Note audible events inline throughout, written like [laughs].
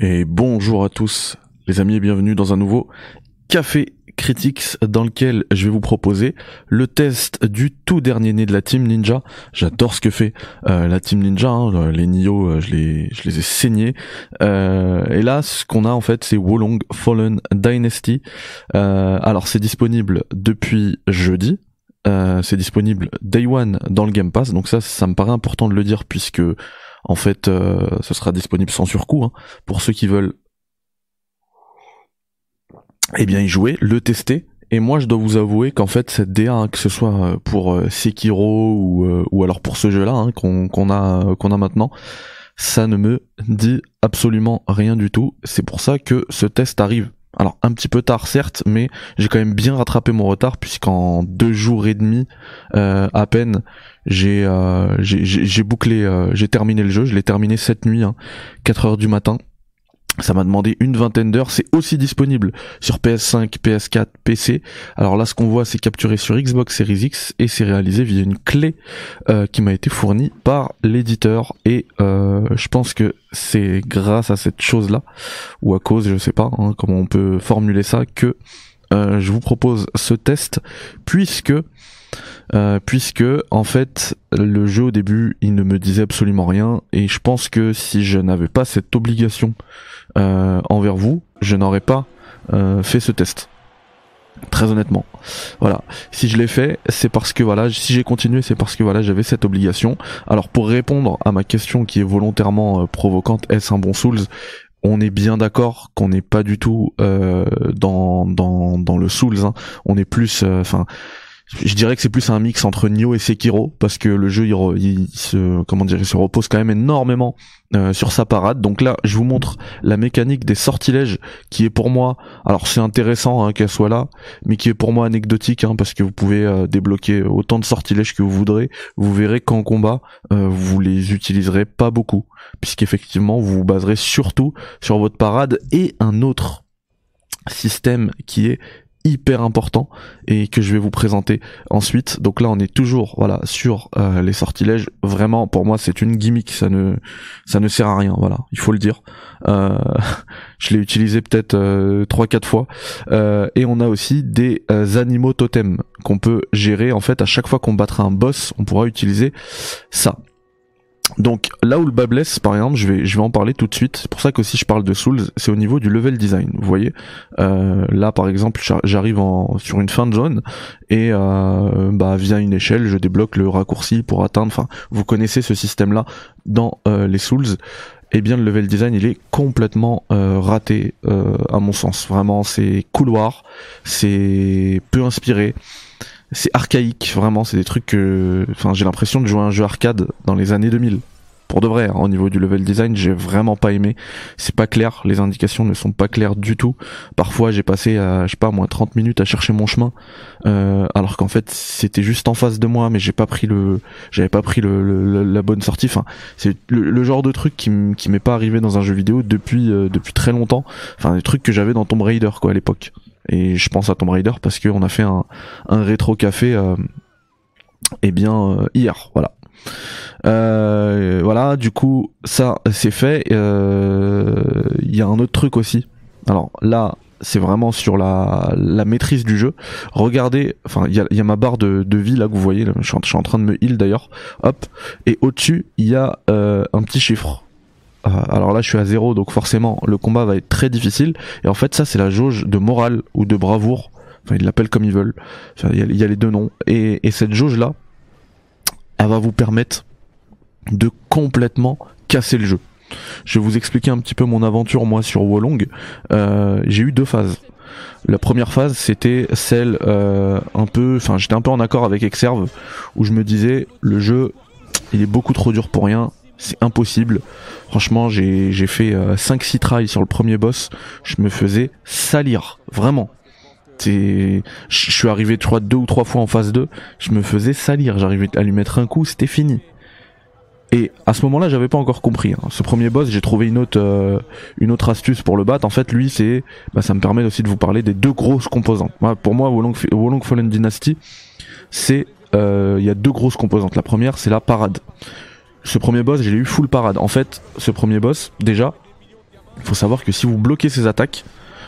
Et bonjour à tous les amis et bienvenue dans un nouveau Café Critics dans lequel je vais vous proposer le test du tout dernier né de la Team Ninja. J'adore ce que fait euh, la Team Ninja, hein, les Nioh euh, je les, je les ai saignés. Euh, et là ce qu'on a en fait c'est Wolong Fallen Dynasty. alors c'est disponible depuis jeudi, c'est disponible day one dans le Game Pass, donc ça, ça me paraît important de le dire puisque en fait, euh, ce sera disponible sans surcoût hein, pour ceux qui veulent. Eh bien, y jouer, le tester. Et moi, je dois vous avouer qu'en fait, cette DA, hein, que ce soit euh, pour euh, Sekiro ou, ou alors pour ce jeu-là hein, qu'on a qu'on a maintenant, ça ne me dit absolument rien du tout. C'est pour ça que ce test arrive alors un petit peu tard certes, mais j'ai quand même bien rattrapé mon retard puisqu'en deux jours et demi euh, à peine j'ai euh, j'ai bouclé, euh, j'ai terminé le jeu, je l'ai terminé cette nuit, hein, 4 heures du matin. Ça m'a demandé une vingtaine d'heures. C'est aussi disponible sur PS5, PS4, PC. Alors là, ce qu'on voit, c'est capturé sur Xbox Series X et c'est réalisé via une clé euh, qui m'a été fournie par l'éditeur. Et euh, je pense que c'est grâce à cette chose-là, ou à cause, je sais pas hein, comment on peut formuler ça, que euh, je vous propose ce test, puisque euh, puisque en fait le jeu au début il ne me disait absolument rien et je pense que si je n'avais pas cette obligation euh, envers vous, je n'aurais pas euh, fait ce test. Très honnêtement, voilà. Si je l'ai fait, c'est parce que voilà, si j'ai continué, c'est parce que voilà, j'avais cette obligation. Alors pour répondre à ma question qui est volontairement provocante, est-ce un bon Souls? On est bien d'accord qu'on n'est pas du tout dans, dans, dans le Souls. Hein. On est plus, enfin, je dirais que c'est plus un mix entre Nioh et Sekiro parce que le jeu il, se comment dire il se repose quand même énormément euh, sur sa parade. Donc là je vous montre la mécanique des sortilèges qui est pour moi alors c'est intéressant hein, qu'elle soit là mais qui est pour moi anecdotique hein, parce que vous pouvez euh, débloquer autant de sortilèges que vous voudrez. Vous verrez qu'en combat euh, vous les utiliserez pas beaucoup puisqu'effectivement vous vous baserez surtout sur votre parade et un autre système qui est hyper important et que je vais vous présenter ensuite. Donc là, on est toujours voilà sur euh, les sortilèges. Vraiment, pour moi, c'est une gimmick. Ça ne ça ne sert à rien. Voilà, il faut le dire. Euh, [laughs] je l'ai utilisé peut-être euh, trois quatre fois. et on a aussi des animaux totems qu'on peut gérer. En fait, à chaque fois qu'on battra un boss, on pourra utiliser ça. Donc là où le bas blesse, par exemple, je vais je vais en parler tout de suite. C'est pour ça qu'aussi je parle de Souls, c'est au niveau du level design. Vous voyez, euh, là par exemple, j'arrive sur une fin de zone et euh, bah via une échelle, je débloque le raccourci pour atteindre. Enfin, vous connaissez ce système-là dans euh, les Souls. Eh bien, le level design, il est complètement euh, raté à mon sens. Vraiment, c'est couloir, c'est peu inspiré c'est archaïque, vraiment, c'est des trucs que, enfin, j'ai l'impression de jouer à un jeu arcade dans les années 2000. Pour de vrai, hein, au niveau du level design, j'ai vraiment pas aimé. C'est pas clair, les indications ne sont pas claires du tout. Parfois, j'ai passé, à, je sais pas, moins 30 minutes à chercher mon chemin, euh, alors qu'en fait, c'était juste en face de moi, mais j'ai pas pris le, j'avais pas pris le, la bonne sortie. Enfin, c'est le, genre de truc qui, qui m'est pas arrivé dans un jeu vidéo depuis, euh, depuis très longtemps. Enfin, des trucs que j'avais dans Tomb Raider, quoi, à l'époque. Et je pense à Tomb Raider parce qu'on a fait un, rétro café euh, eh bien euh, hier, voilà. Euh, voilà, du coup ça c'est fait. Euh, il y a un autre truc aussi. Alors là, c'est vraiment sur la, maîtrise du jeu. Regardez, enfin il y a, ma barre de, vie là que vous voyez, je, suis en, train de me heal d'ailleurs. Hop, et au-dessus il y a euh, un petit chiffre. Euh, alors là je suis à zéro donc forcément le combat va être très difficile. Et en fait ça c'est la jauge de morale ou de bravoure. Enfin ils l'appellent comme ils veulent. Il y, a les deux noms. Et, et cette jauge là elle va vous permettre de complètement casser le jeu. Je vais vous expliquer un petit peu mon aventure moi sur Wolong. Euh, j'ai eu deux phases. La première phase c'était celle euh, un peu enfin j'étais un peu en accord avec Exerve où je me disais le jeu il est beaucoup trop dur pour rien c'est impossible. Franchement, j'ai fait 5-6 euh, tries sur le premier boss, je me faisais salir, vraiment. Je suis arrivé, je crois, deux ou trois fois en phase 2, je me faisais salir, j'arrivais à lui mettre un coup, c'était fini. Et à ce moment-là, j'avais pas encore compris. Hein. Ce premier boss, j'ai trouvé une autre, euh, une autre astuce pour le battre. En fait, lui, c'est, bah, ça me permet aussi de vous parler des deux grosses composantes. pour moi, Wolong Fallen Dynasty, c'est, euh, il y a deux grosses composantes. La première, c'est la parade ce premier boss, j'ai eu full parade. En fait, ce premier boss, déjà, Il faut savoir que si vous bloquez ses attaques,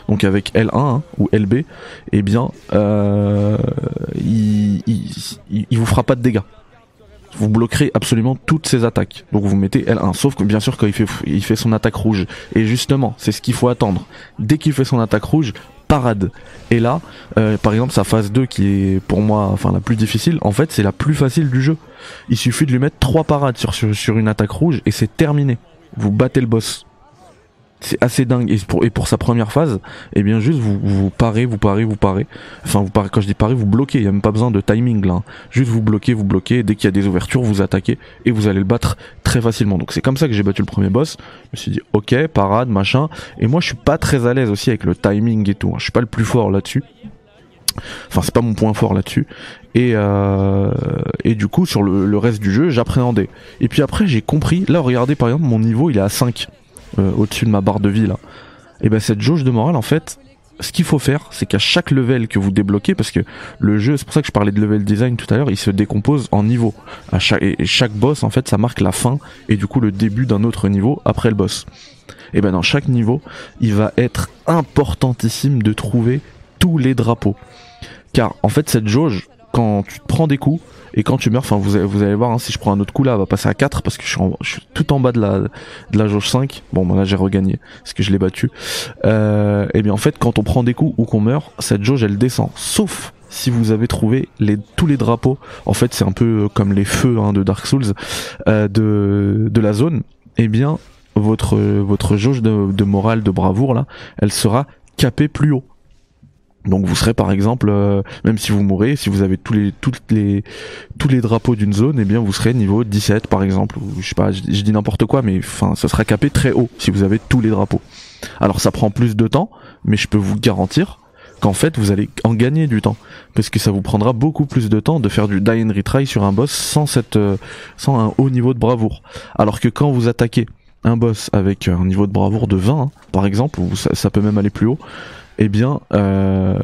donc avec L1 hein, ou LB, eh bien, euh, il, vous fera pas de dégâts. Vous bloquerez absolument toutes ses attaques. Donc vous mettez L1. Sauf que bien sûr quand il fait son attaque rouge. Et justement, c'est ce qu'il faut attendre. Dès qu'il fait son attaque rouge, parade. Et là, euh, par exemple, sa phase 2 qui est pour moi enfin la plus difficile, en fait c'est la plus facile du jeu. Il suffit de lui mettre trois parades sur, sur, sur une attaque rouge et c'est terminé. Vous battez le boss c'est assez dingue et pour, sa première phase eh bien juste vous, parez vous parez vous parez enfin vous parez quand je dis parez vous bloquez il y a même pas besoin de timing là hein. juste vous bloquez vous bloquez dès qu'il y a des ouvertures vous attaquez et vous allez le battre très facilement donc c'est comme ça que j'ai battu le premier boss je me suis dit ok parade machin et moi je suis pas très à l'aise aussi avec le timing et tout hein. je suis pas le plus fort là-dessus Enfin, c'est pas mon point fort là-dessus. Et, euh, et du coup, sur le, le reste du jeu, j'appréhendais. Et puis après, j'ai compris. Là, regardez, par exemple, mon niveau, il est à 5. Euh, au-dessus de ma barre de vie là. Et ben cette jauge de morale en fait, ce qu'il faut faire, c'est qu'à chaque level que vous débloquez, parce que le jeu, c'est pour ça que je parlais de level design tout à l'heure, il se décompose en niveaux. Et chaque boss, en fait, ça marque la fin et du coup le début d'un autre niveau après le boss. Et ben dans chaque niveau, il va être importantissime de trouver tous les drapeaux. Car en fait, cette jauge, quand tu te prends des coups, et quand tu meurs, enfin vous, vous allez voir, hein, si je prends un autre coup là, elle va passer à 4 parce que je suis, tout en bas de la, de la jauge 5. Bon, là j'ai regagné parce que je l'ai battu. Euh, et bien en fait, quand on prend des coups ou qu'on meurt, cette jauge elle descend. Sauf si vous avez trouvé tous les drapeaux. En fait, c'est un peu comme les feux hein, de Dark Souls euh, de, de la zone. Et bien votre votre jauge de morale de bravoure là, elle sera capée plus haut. Donc vous serez par exemple, euh, même si vous mourrez, si vous avez tous les toutes les tous les drapeaux d'une zone, eh bien vous serez niveau 17 par exemple, ou je sais pas, je, dis n'importe quoi, mais enfin ça sera capé très haut si vous avez tous les drapeaux. Alors ça prend plus de temps, mais je peux vous garantir qu'en fait vous allez en gagner du temps, parce que ça vous prendra beaucoup plus de temps de faire du die and retry sur un boss sans cette euh, sans un haut niveau de bravoure. Alors que quand vous attaquez un boss avec un niveau de bravoure de 20 hein, par exemple, ou ça peut même aller plus haut eh bien, euh,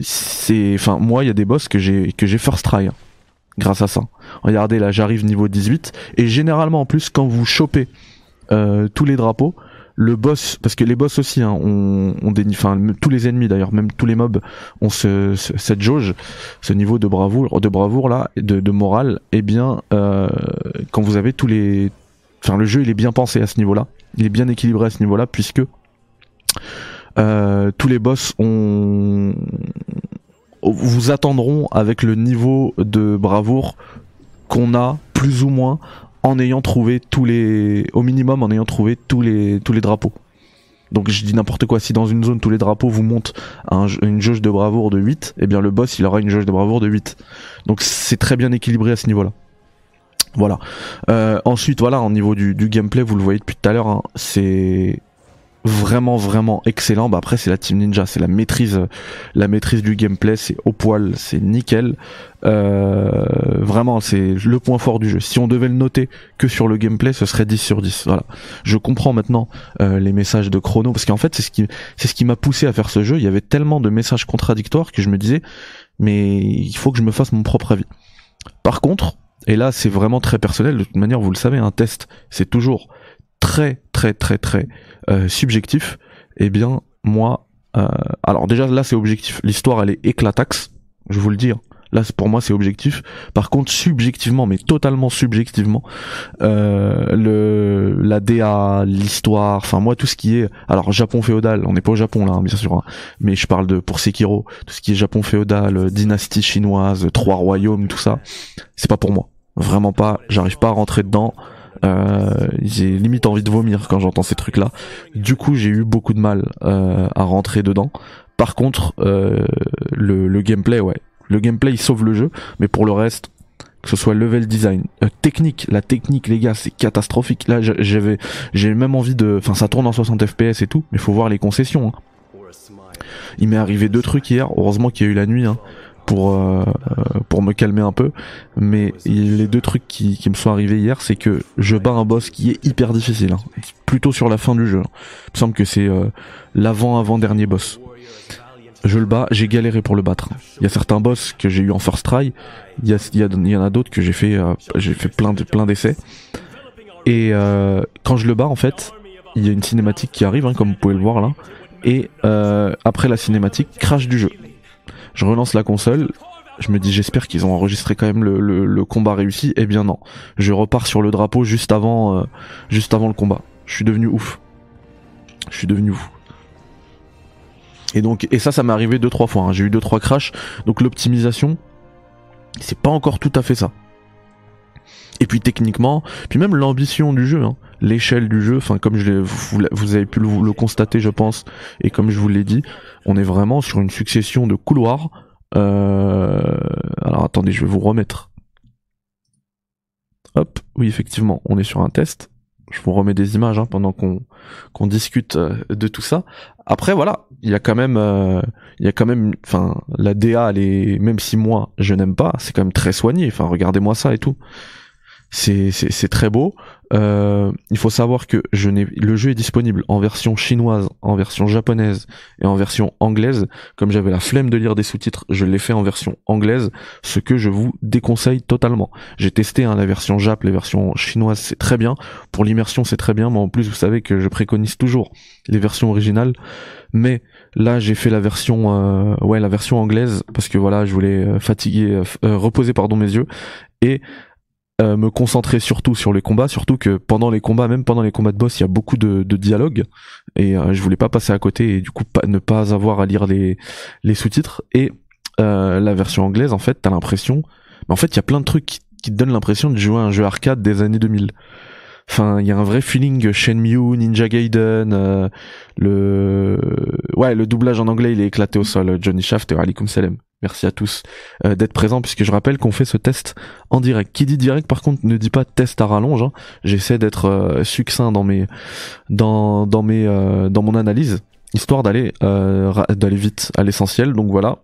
c'est, enfin, moi, il y a des boss que j'ai que j'ai first try hein, grâce à ça. Regardez, là, j'arrive niveau 18 et généralement, en plus, quand vous chopez euh, tous les drapeaux, le boss, parce que les boss aussi, hein, on, on enfin tous les ennemis d'ailleurs, même tous les mobs ont ce, cette jauge, ce niveau de bravoure, de bravoure là, de, morale. Eh bien, euh, quand vous avez tous les, enfin le jeu il est bien pensé à ce niveau-là, il est bien équilibré à ce niveau-là puisque tous les boss ont vous attendront avec le niveau de bravoure qu'on a plus ou moins en ayant trouvé tous les au minimum en ayant trouvé tous les tous les drapeaux. Donc je dis n'importe quoi, si dans une zone tous les drapeaux vous montent à une jauge de bravoure de 8, eh bien le boss il aura une jauge de bravoure de 8. Donc c'est très bien équilibré à ce niveau-là. Voilà. Euh, ensuite voilà, au niveau du, du, gameplay, vous le voyez depuis tout à l'heure, hein, c'est vraiment vraiment excellent. Bah après c'est la Team Ninja, c'est la maîtrise, la maîtrise du gameplay, c'est au poil, c'est nickel. Euh, vraiment c'est le point fort du jeu. Si on devait le noter que sur le gameplay, ce serait 10 sur 10. Voilà. Je comprends maintenant euh, les messages de Chrono parce qu'en fait c'est ce qui c'est ce qui m'a poussé à faire ce jeu. Il y avait tellement de messages contradictoires que je me disais mais il faut que je me fasse mon propre avis. Par contre, et là c'est vraiment très personnel, de toute manière vous le savez, un test c'est toujours très très très très euh, subjectif, eh bien moi, euh, alors déjà là c'est objectif, l'histoire elle est éclataxe, je vous le dis. Hein. Là pour moi c'est objectif. Par contre subjectivement, mais totalement subjectivement, euh, le la DA, l'histoire, enfin moi tout ce qui est, alors Japon féodal, on n'est pas au Japon là hein, bien sûr, hein, mais je parle de pour Sekiro, tout ce qui est Japon féodal, dynastie chinoise, trois royaumes, tout ça, c'est pas pour moi. Vraiment pas. J'arrive pas à rentrer dedans. Euh, j'ai limite envie de vomir quand j'entends ces trucs-là. Du coup, j'ai eu beaucoup de mal euh, à rentrer dedans. Par contre, euh, le, le, gameplay, ouais, le gameplay il sauve le jeu, mais pour le reste, que ce soit level design, euh, technique, la technique, les gars, c'est catastrophique. Là, j'avais, j'ai même envie de, enfin, ça tourne en 60 FPS et tout, mais faut voir les concessions. Hein. Il m'est arrivé deux trucs hier. Heureusement qu'il y a eu la nuit. Hein pour euh, pour me calmer un peu. Mais les deux trucs qui, qui me sont arrivés hier, c'est que je bats un boss qui est hyper difficile, hein. plutôt sur la fin du jeu. Il me semble que c'est euh, l'avant avant dernier boss. Je le bats, j'ai galéré pour le battre. Il y a certains boss que j'ai eu en first try, il y, a, il y, en a d'autres que j'ai fait euh, j'ai fait plein de plein d'essais. Et quand je le bats en fait, il y a une cinématique qui arrive, hein, comme vous pouvez le voir là, et euh, après la cinématique, crash du jeu. Je relance la console, je me dis j'espère qu'ils ont enregistré quand même le, combat réussi. Eh bien non, je repars sur le drapeau juste avant, euh, juste avant le combat. Je suis devenu ouf. Je suis devenu ouf. Et donc ça ça m'est arrivé deux trois fois. Hein. J'ai eu deux trois crashs. Donc l'optimisation, c'est pas encore tout à fait ça. Et puis techniquement, puis même l'ambition du jeu, hein, l'échelle du jeu, enfin comme je vous, vous, avez pu le, constater je pense, et comme je vous l'ai dit, on est vraiment sur une succession de couloirs. Euh... Alors attendez, je vais vous remettre. Hop, oui effectivement, on est sur un test. Je vous remets des images hein, pendant qu'on discute euh, de tout ça. Après voilà, il y a quand même, euh, il y a quand même, enfin la DA, elle est, même si moi je n'aime pas, c'est quand même très soigné. Enfin regardez-moi ça et tout c'est très beau. Euh, il faut savoir que je le jeu est disponible en version chinoise, en version japonaise et en version anglaise. Comme j'avais la flemme de lire des sous-titres, je l'ai fait en version anglaise, ce que je vous déconseille totalement. J'ai testé hein, la version jap, les versions chinoises, c'est très bien. Pour l'immersion, c'est très bien, mais en plus, vous savez que je préconise toujours les versions originales. Mais là, j'ai fait la version, euh, ouais, la version anglaise parce que voilà, je voulais euh, fatiguer, reposer pardon mes yeux et euh, me concentrer surtout sur les combats, surtout que pendant les combats, même pendant les combats de boss, il y a beaucoup de, de dialogue et euh, je voulais pas passer à côté et du coup pas, ne pas avoir à lire les, les sous-titres. Et euh, la version anglaise, en fait, t'as l'impression, mais en fait, il y a plein de trucs qui, qui te donnent l'impression de jouer à un jeu arcade des années 2000. Enfin, il y a un vrai feeling Shenmue, Ninja Gaiden, euh, le ouais, le doublage en anglais, il est éclaté au sol. Johnny Shaft et Alikum Salem. Merci à tous euh, d'être présents puisque je rappelle qu'on fait ce test en direct. Qui dit direct par contre ne dit pas test à rallonge. Hein. J'essaie d'être euh, succinct dans mes dans dans mes dans mon analyse histoire d'aller d'aller vite à l'essentiel. Donc voilà,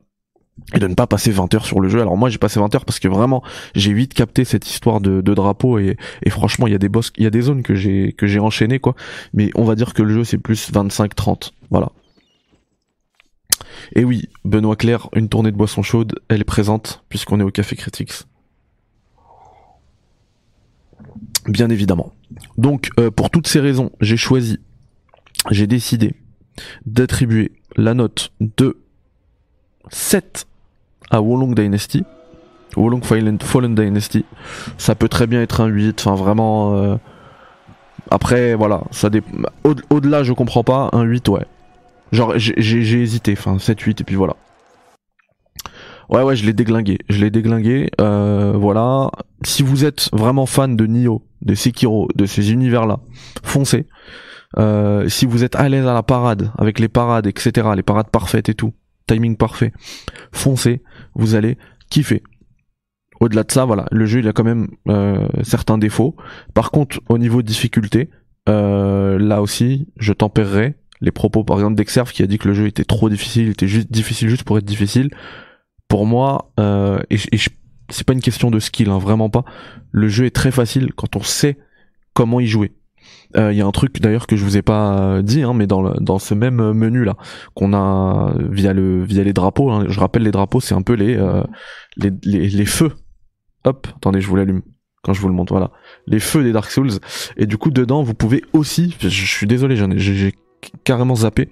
et de ne pas passer 20 heures sur le jeu. Alors moi j'ai passé 20 heures parce que vraiment j'ai vite capté cette histoire de, drapeau et, franchement il y a des boss, il y a des zones que j'ai que enchaîné quoi. Mais on va dire que le jeu c'est plus 25-30, voilà. Et oui, Benoît Claire, une tournée de boisson chaude, elle est présente puisqu'on est au Café Critics. Bien évidemment. Donc euh, pour toutes ces raisons, j'ai choisi, j'ai décidé d'attribuer la note de 7 à Wolong Dynasty. Wolong Fallen, Dynasty. Ça peut très bien être un 8. Enfin, vraiment. Euh, après, voilà. ça Au-delà, je comprends pas. Un 8, ouais. Genre, j'ai hésité. Enfin, 7, 8, et puis voilà. Ouais, ouais, je l'ai déglingué. Je l'ai déglingué. Euh, voilà. Si vous êtes vraiment fan de Nioh, de Sekiro, de ces univers-là, foncez. Euh, si vous êtes à l'aise à la parade, avec les parades, etc., les parades parfaites et tout, timing parfait, foncez, vous allez kiffer. Au-delà de ça, voilà, le jeu il a quand même euh, certains défauts. Par contre, au niveau de difficulté, euh, là aussi, je tempérerai les propos par exemple d'Exerve qui a dit que le jeu était trop difficile, il était juste difficile juste pour être difficile. Pour moi, euh, et, c'est pas une question de skill, hein, vraiment pas. Le jeu est très facile quand on sait comment y jouer. Il euh, y a un truc d'ailleurs que je vous ai pas dit, hein, mais dans, le, dans ce même menu là qu'on a via le via les drapeaux. Hein, je rappelle les drapeaux, c'est un peu les, euh, les, les, les feux. Hop, attendez, je vous l'allume quand je vous le montre. Voilà, les feux des Dark Souls. Et du coup dedans, vous pouvez aussi, je, suis désolé, j'ai carrément zappé.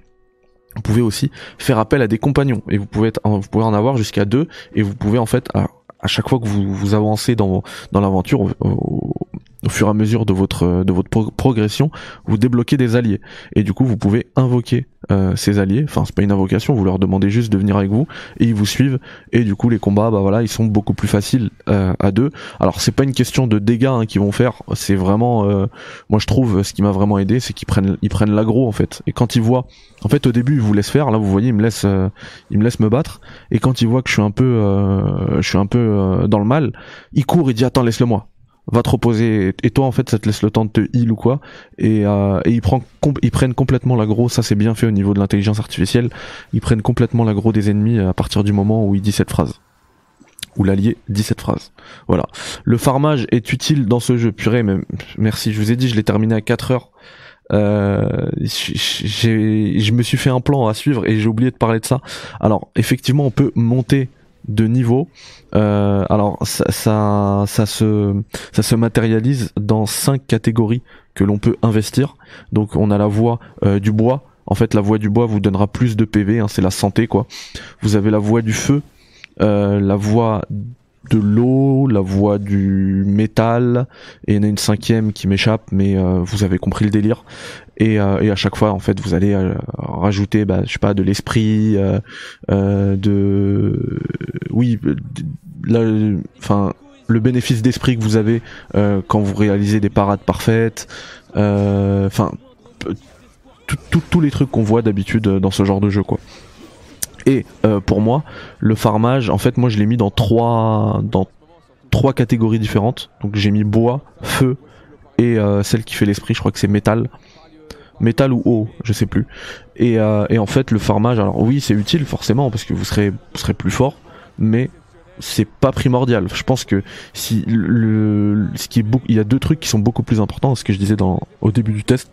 Vous pouvez aussi faire appel à des compagnons et vous pouvez être, vous pouvez en avoir jusqu'à deux et vous pouvez en fait à, à chaque fois que vous, vous avancez dans dans l'aventure au fur et à mesure de votre de votre progression, vous débloquez des alliés. Et du coup vous pouvez invoquer euh, ces alliés. Enfin c'est pas une invocation, vous leur demandez juste de venir avec vous et ils vous suivent. Et du coup les combats bah voilà ils sont beaucoup plus faciles euh, à deux. Alors c'est pas une question de dégâts hein, qu'ils vont faire, c'est vraiment euh, moi je trouve ce qui m'a vraiment aidé c'est qu'ils prennent ils prennent l'agro en fait. Et quand ils voient en fait au début ils vous laissent faire. Là vous voyez ils me laissent ils me laissent me battre. Et quand ils voient que je suis un peu je suis un peu dans le mal, ils courent et disent attends laisse-le moi va te reposer et toi en fait ça te laisse le temps de te heal ou quoi. Et, euh, et ils, prennent complètement l'aggro. Ça c'est bien fait au niveau de l'intelligence artificielle. Ils prennent complètement l'aggro des ennemis à partir du moment où il dit cette phrase. Ou l'allié dit cette phrase. Voilà. Le farmage est utile dans ce jeu. Purée mais merci je vous ai dit je l'ai terminé à 4 heures. Euh, je me suis fait un plan à suivre et j'ai oublié de parler de ça. Alors effectivement on peut monter de niveau. Euh, alors ça, ça, se, ça se matérialise dans cinq catégories que l'on peut investir. Donc on a la voie euh, du bois. En fait, la voie du bois vous donnera plus de PV, hein, c'est la santé quoi. Vous avez la voie du feu, euh, la voie de l'eau, la voie du métal, et il y en a une cinquième qui m'échappe, mais euh, vous avez compris le délire. Et, euh, à chaque fois, en fait, vous allez euh, rajouter, bah, je sais pas, de l'esprit, de, oui, enfin, le bénéfice d'esprit que vous avez quand vous réalisez des parades parfaites, enfin, tous les trucs qu'on voit d'habitude dans ce genre de jeu, quoi. Et euh, pour moi, le farmage, en fait, moi je l'ai mis dans trois, dans trois catégories différentes. Donc j'ai mis bois, feu et euh, celle qui fait l'esprit, je crois que c'est métal. Métal ou eau, je sais plus. Et, euh, et en fait, le farmage, alors oui, c'est utile forcément parce que vous serez, vous serez plus fort, mais c'est pas primordial. Je pense que si le, ce qui est il y a deux trucs qui sont beaucoup plus importants, ce que je disais dans, au début du test,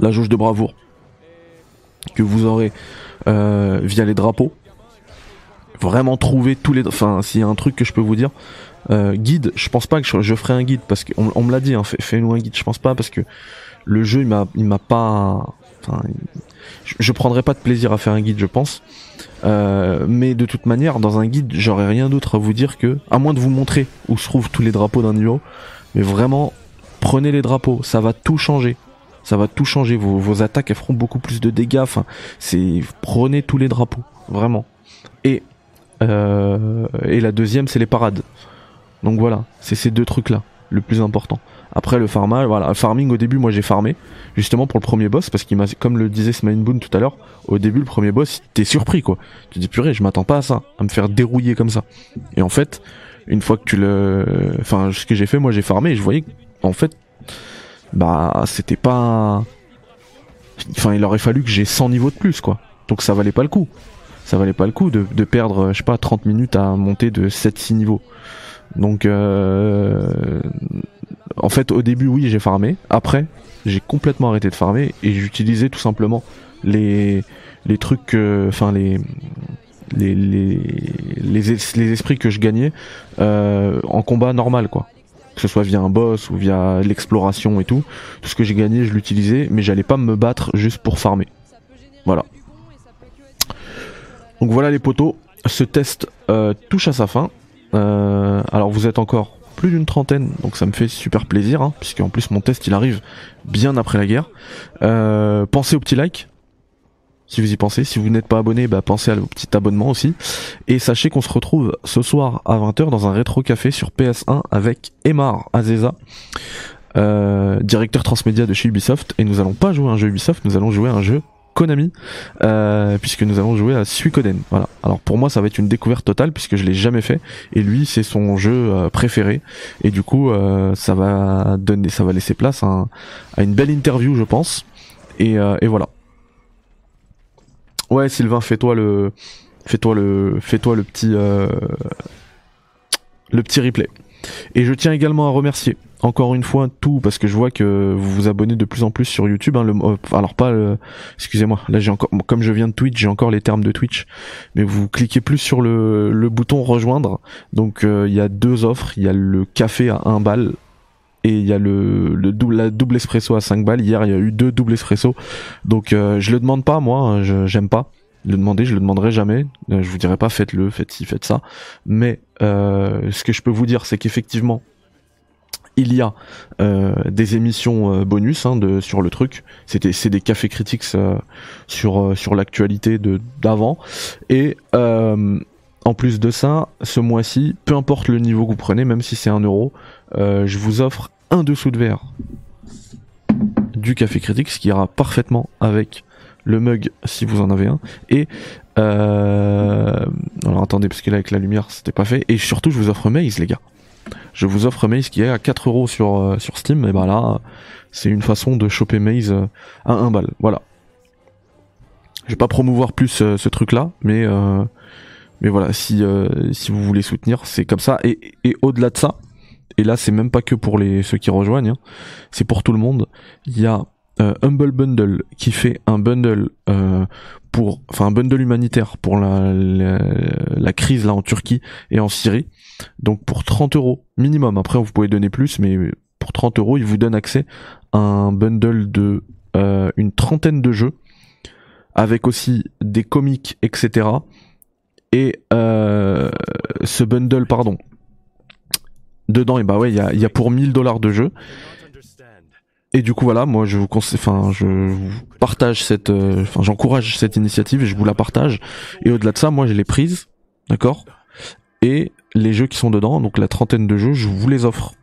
la jauge de bravoure que vous aurez euh, via les drapeaux. Vraiment trouver tous les. Enfin, s'il y a un truc que je peux vous dire, euh, guide. Je pense pas que je, ferai un guide parce qu'on on me l'a dit. Hein, Fais-nous un guide. Je pense pas parce que le jeu il m'a il m'a pas. Enfin, je, je, prendrai pas de plaisir à faire un guide, je pense. Euh, mais de toute manière, dans un guide, j'aurais rien d'autre à vous dire que, à moins de vous montrer où se trouvent tous les drapeaux d'un niveau, mais vraiment, prenez les drapeaux, ça va tout changer ça va tout changer. Vos, vos attaques elles feront beaucoup plus de dégâts. Enfin, c'est prenez tous les drapeaux, vraiment. Et euh, et la deuxième, c'est les parades. Donc voilà, c'est ces deux trucs là, le plus important. Après le farmage, voilà, farming au début, moi j'ai farmé justement pour le premier boss parce qu'il m'a, comme le disait Smine Boon tout à l'heure, au début le premier boss, t'es surpris quoi. Tu dis purée, je m'attends pas à ça, à me faire dérouiller comme ça. Et en fait, une fois que tu le, enfin ce que j'ai fait, moi j'ai farmé et je voyais en fait bah c'était pas enfin il aurait fallu que j'ai 100 niveaux de plus quoi. Donc ça valait pas le coup. Ça valait pas le coup de, perdre je sais pas 30 minutes à monter de 7 6 niveaux. Donc euh, en fait au début oui j'ai farmé. Après j'ai complètement arrêté de farmer et j'utilisais tout simplement les les trucs enfin les les, les, les, esprits que je gagnais euh, en combat normal quoi que ce soit via un boss ou via l'exploration et tout. Tout ce que j'ai gagné, je l'utilisais, mais j'allais pas me battre juste pour farmer. Voilà. Donc voilà les potos, ce test euh, touche à sa fin. Euh, alors vous êtes encore plus d'une trentaine, donc ça me fait super plaisir, hein, puisque en plus mon test il arrive bien après la guerre. Euh, pensez au petit like, si vous y pensez. Si vous n'êtes pas abonné, bah pensez au petit abonnement aussi. Et sachez qu'on se retrouve ce soir à 20h dans un rétro café sur PS1 avec Emar Azeza, euh, directeur transmédia de chez Ubisoft. Et nous allons pas jouer à un jeu Ubisoft, nous allons jouer à un jeu Konami, euh, puisque nous allons jouer à Suikoden. Voilà. Alors pour moi, ça va être une découverte totale puisque je l'ai jamais fait et lui, c'est son jeu euh, préféré. Et du coup, euh, ça va donner, ça va laisser place à, à une belle interview, je pense. Et, euh, et voilà. Ouais, Sylvain, fais-toi le, fais-toi euh, le petit replay. Et je tiens également à remercier encore une fois tout parce que je vois que vous vous abonnez de plus en plus sur YouTube. Hein, euh, alors pas, excusez-moi, là j'ai encore, comme je viens de Twitch, j'ai encore les termes de Twitch, mais vous cliquez plus sur le, le bouton rejoindre. Donc euh, il y a deux offres, il y a le café à 1 balle et il y a le, le double, la double espresso à 5 balles. Hier, il y a eu deux doubles espresso. Donc, euh, je le demande pas, moi, hein, je, j'aime pas le demander, je le demanderai jamais. Euh, je vous dirai pas faites-le, faites ci, faites ça. Mais euh, ce que je peux vous dire, c'est qu'effectivement, il y a euh, des émissions euh, bonus hein, de, sur le truc. C'était c'est des cafés critiques sur sur l'actualité de d'avant et en plus de ça, ce mois-ci, peu importe le niveau que vous prenez, même si c'est un euro, je vous offre un dessous de verre du café critique, ce qui ira parfaitement avec le mug si vous en avez un. Et euh... alors attendez parce que là avec la lumière c'était pas fait. Et surtout je vous offre Maze les gars. Je vous offre Maze qui est à 4 euros sur euh, sur Steam. Et ben là c'est une façon de choper Maze euh, à 1 balle. Voilà. Je vais pas promouvoir plus ce truc là, mais mais voilà si si vous voulez soutenir c'est comme ça. Et, et au-delà de ça, et là c'est même pas que pour les ceux qui rejoignent, hein. c'est pour tout le monde. Il y a euh, Humble Bundle qui fait un bundle euh, pour, enfin un bundle humanitaire pour la, crise là en Turquie et en Syrie. Donc pour 30 euros minimum. Après vous pouvez donner plus, mais pour 30 euros il vous donne accès à un bundle de euh, une trentaine de jeux avec aussi des comics, etc. Et ce bundle, pardon, dedans, et bah ouais, il y a, y a pour 1000 dollars de jeux. Et du coup voilà, moi je vous conseille, enfin je vous partage cette, euh, enfin j'encourage cette initiative et je vous la partage. Et au-delà de ça, moi je l'ai prise, d'accord? Et les jeux qui sont dedans, donc la trentaine de jeux, je vous les offre.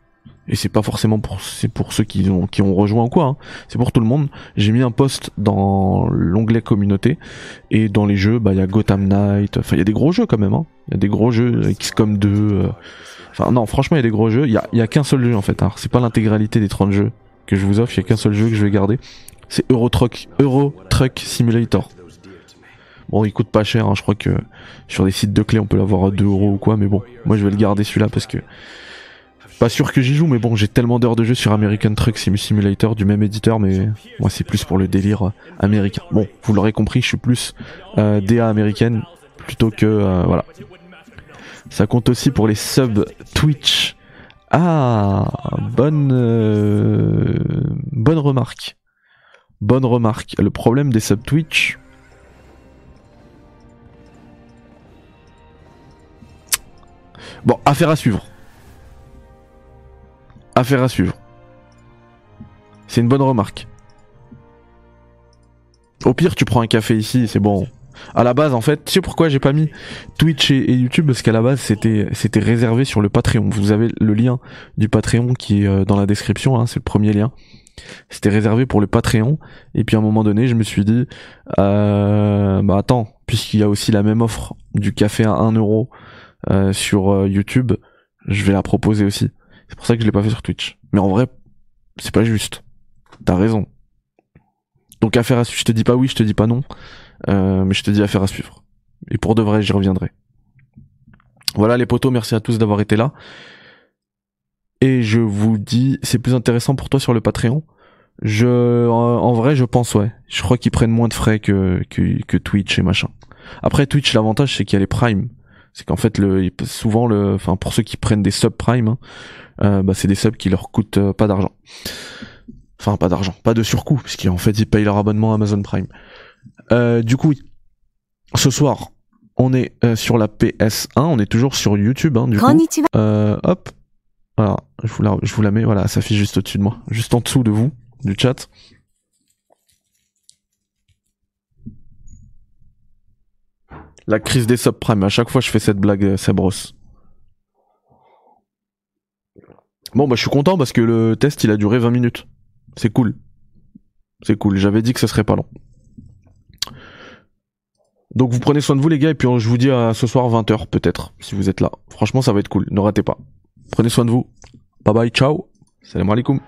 Et c'est pas forcément pour c'est pour ceux qui ont qui ont rejoint ou quoi, hein. c'est pour tout le monde. J'ai mis un post dans l'onglet communauté et dans les jeux, bah il y a Gotham Knight, enfin il y a des gros jeux quand même, hein. Il y a des gros jeux XCOM 2. Euh. Enfin non, franchement il y a des gros jeux. Il y a, qu'un seul jeu en fait. Hein. C'est pas l'intégralité des 30 jeux que je vous offre, il y a qu'un seul jeu que je vais garder. C'est Euro Truck, Euro Truck Simulator. Bon, il coûte pas cher, hein. je crois que sur des sites de clés on peut l'avoir à 2 euros ou quoi, mais bon, moi je vais le garder celui-là parce que pas sûr que j'y joue, mais bon, j'ai tellement d'heures de jeu sur American Truck Simulator du même éditeur, mais moi c'est plus pour le délire euh, américain. Bon, vous l'aurez compris, je suis plus euh, DA américaine plutôt que euh, voilà. Ça compte aussi pour les subs Twitch ah, bonne euh, bonne remarque. Bonne remarque. Le problème des sub Twitch. Bon, affaire à suivre. Affaire à suivre. C'est une bonne remarque. Au pire, tu prends un café ici, c'est bon à la base en fait tu sais pourquoi j'ai pas mis Twitch et, YouTube? Parce qu'à la base c'était c'était réservé sur le Patreon. Vous avez le lien du Patreon qui est euh, dans la description hein, c'est le premier lien. C'était réservé pour le Patreon. Et puis à un moment donné je me suis dit euh, bah attends puisqu'il y a aussi la même offre du café à 1 euro euh, sur YouTube je vais la proposer aussi. C'est pour ça que je l'ai pas fait sur Twitch. Mais en vrai c'est pas juste. T'as raison. Donc affaire à je te dis pas oui je te dis pas non euh, mais je te dis affaire à suivre. Et pour de vrai, j'y reviendrai. Voilà les potos, merci à tous d'avoir été là. Et je vous dis, c'est plus intéressant pour toi sur le Patreon. Je, en, vrai, je pense ouais. Je crois qu'ils prennent moins de frais que, que, Twitch et machin. Après Twitch, l'avantage c'est qu'il y a les Prime. C'est qu'en fait, le, souvent le, enfin pour ceux qui prennent des subs Prime, hein, euh, bah c'est des subs qui leur coûtent euh, pas d'argent. Enfin pas d'argent, pas de surcoût, puisqu'en fait ils payent leur abonnement Amazon Prime. Euh, du coup, ce soir, on est euh, sur la PS1, on est toujours sur YouTube. Hein, du coup. Euh, hop, voilà, je vous, la, je vous la mets, voilà, ça s'affiche juste au-dessus de moi, juste en dessous de vous, du chat. La crise des subprimes, à chaque fois je fais cette blague, c'est brosse. Bon bah je suis content parce que le test il a duré 20 minutes. C'est cool. C'est cool, j'avais dit que ce serait pas long. Donc vous prenez soin de vous les gars et puis je vous dis à ce soir 20h peut-être si vous êtes là. Franchement ça va être cool, ne ratez pas. Prenez soin de vous. Bye bye, ciao. Salam alaikum.